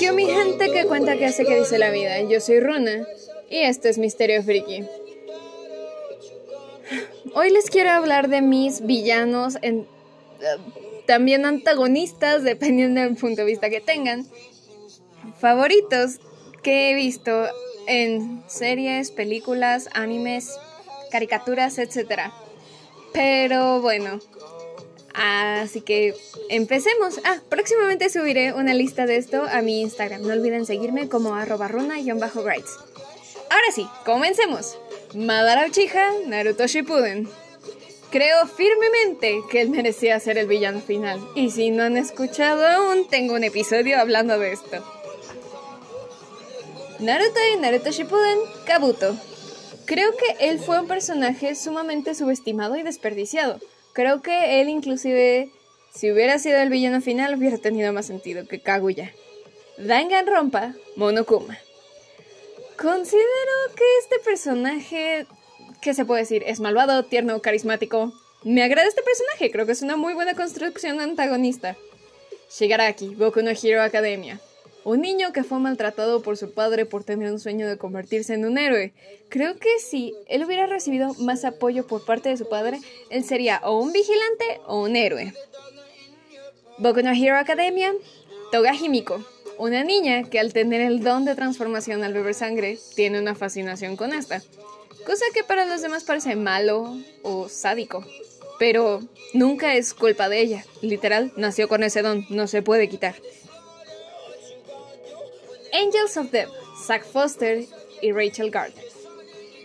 Yo mi gente que cuenta que hace que dice la vida. Yo soy Runa y esto es Misterio Friki. Hoy les quiero hablar de mis villanos, eh, también antagonistas, dependiendo del punto de vista que tengan, favoritos que he visto en series, películas, animes, caricaturas, etc. Pero bueno, así que empecemos. Ah, próximamente subiré una lista de esto a mi Instagram. No olviden seguirme como arroba runa-grites. Ahora sí, comencemos. Madara Uchiha, Naruto Shippuden. Creo firmemente que él merecía ser el villano final. Y si no han escuchado aún, tengo un episodio hablando de esto. Naruto y Naruto Shippuden, Kabuto. Creo que él fue un personaje sumamente subestimado y desperdiciado. Creo que él inclusive, si hubiera sido el villano final, hubiera tenido más sentido que Kaguya. Danganronpa, Monokuma. Considero que este personaje, ¿qué se puede decir? Es malvado, tierno, carismático. Me agrada este personaje, creo que es una muy buena construcción antagonista. Shigaraki, Boku no Hero Academia. Un niño que fue maltratado por su padre por tener un sueño de convertirse en un héroe. Creo que si él hubiera recibido más apoyo por parte de su padre, él sería o un vigilante o un héroe. Boku no Hero Academia, Toga Himiko. Una niña que al tener el don de transformación al beber sangre, tiene una fascinación con esta. Cosa que para los demás parece malo o sádico. Pero nunca es culpa de ella. Literal, nació con ese don, no se puede quitar. Angels of Death, Zack Foster y Rachel Gardner.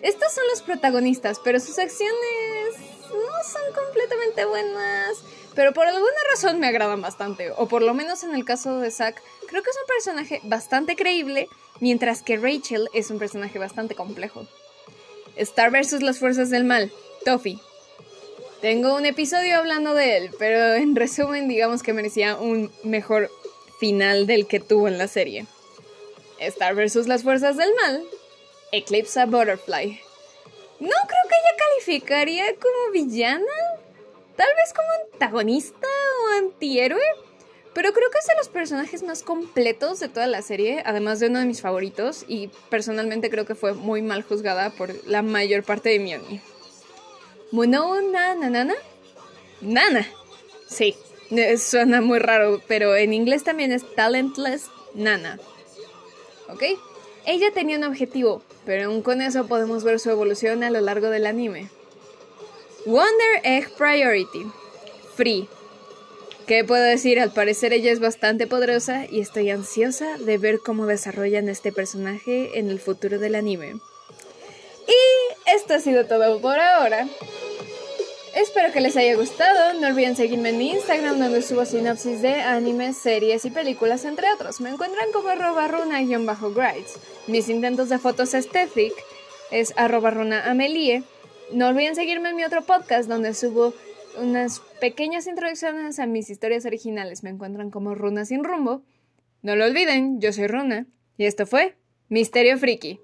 Estos son los protagonistas, pero sus acciones no son completamente buenas pero por alguna razón me agradan bastante, o por lo menos en el caso de Zack, creo que es un personaje bastante creíble, mientras que Rachel es un personaje bastante complejo. Star vs. las fuerzas del mal, Toffee. Tengo un episodio hablando de él, pero en resumen digamos que merecía un mejor final del que tuvo en la serie. Star vs. las fuerzas del mal, Eclipse Butterfly. No creo que ella calificaría como villana, tal vez como antagonista o antihéroe, pero creo que es de los personajes más completos de toda la serie, además de uno de mis favoritos, y personalmente creo que fue muy mal juzgada por la mayor parte de mi Mono Nana Nana. Sí, eh, suena muy raro, pero en inglés también es Talentless Nana. ¿Ok? Ella tenía un objetivo, pero aún con eso podemos ver su evolución a lo largo del anime. Wonder Egg Priority. Free. ¿Qué puedo decir? Al parecer ella es bastante poderosa y estoy ansiosa de ver cómo desarrollan este personaje en el futuro del anime. Y esto ha sido todo por ahora. Espero que les haya gustado. No olviden seguirme en mi Instagram donde subo sinopsis de animes, series y películas, entre otros. Me encuentran como arroba runa-grides. Mis intentos de fotos aesthetic es arroba runa. No olviden seguirme en mi otro podcast donde subo unas pequeñas introducciones a mis historias originales. Me encuentran como Runa sin rumbo. No lo olviden, yo soy Runa y esto fue Misterio Friki.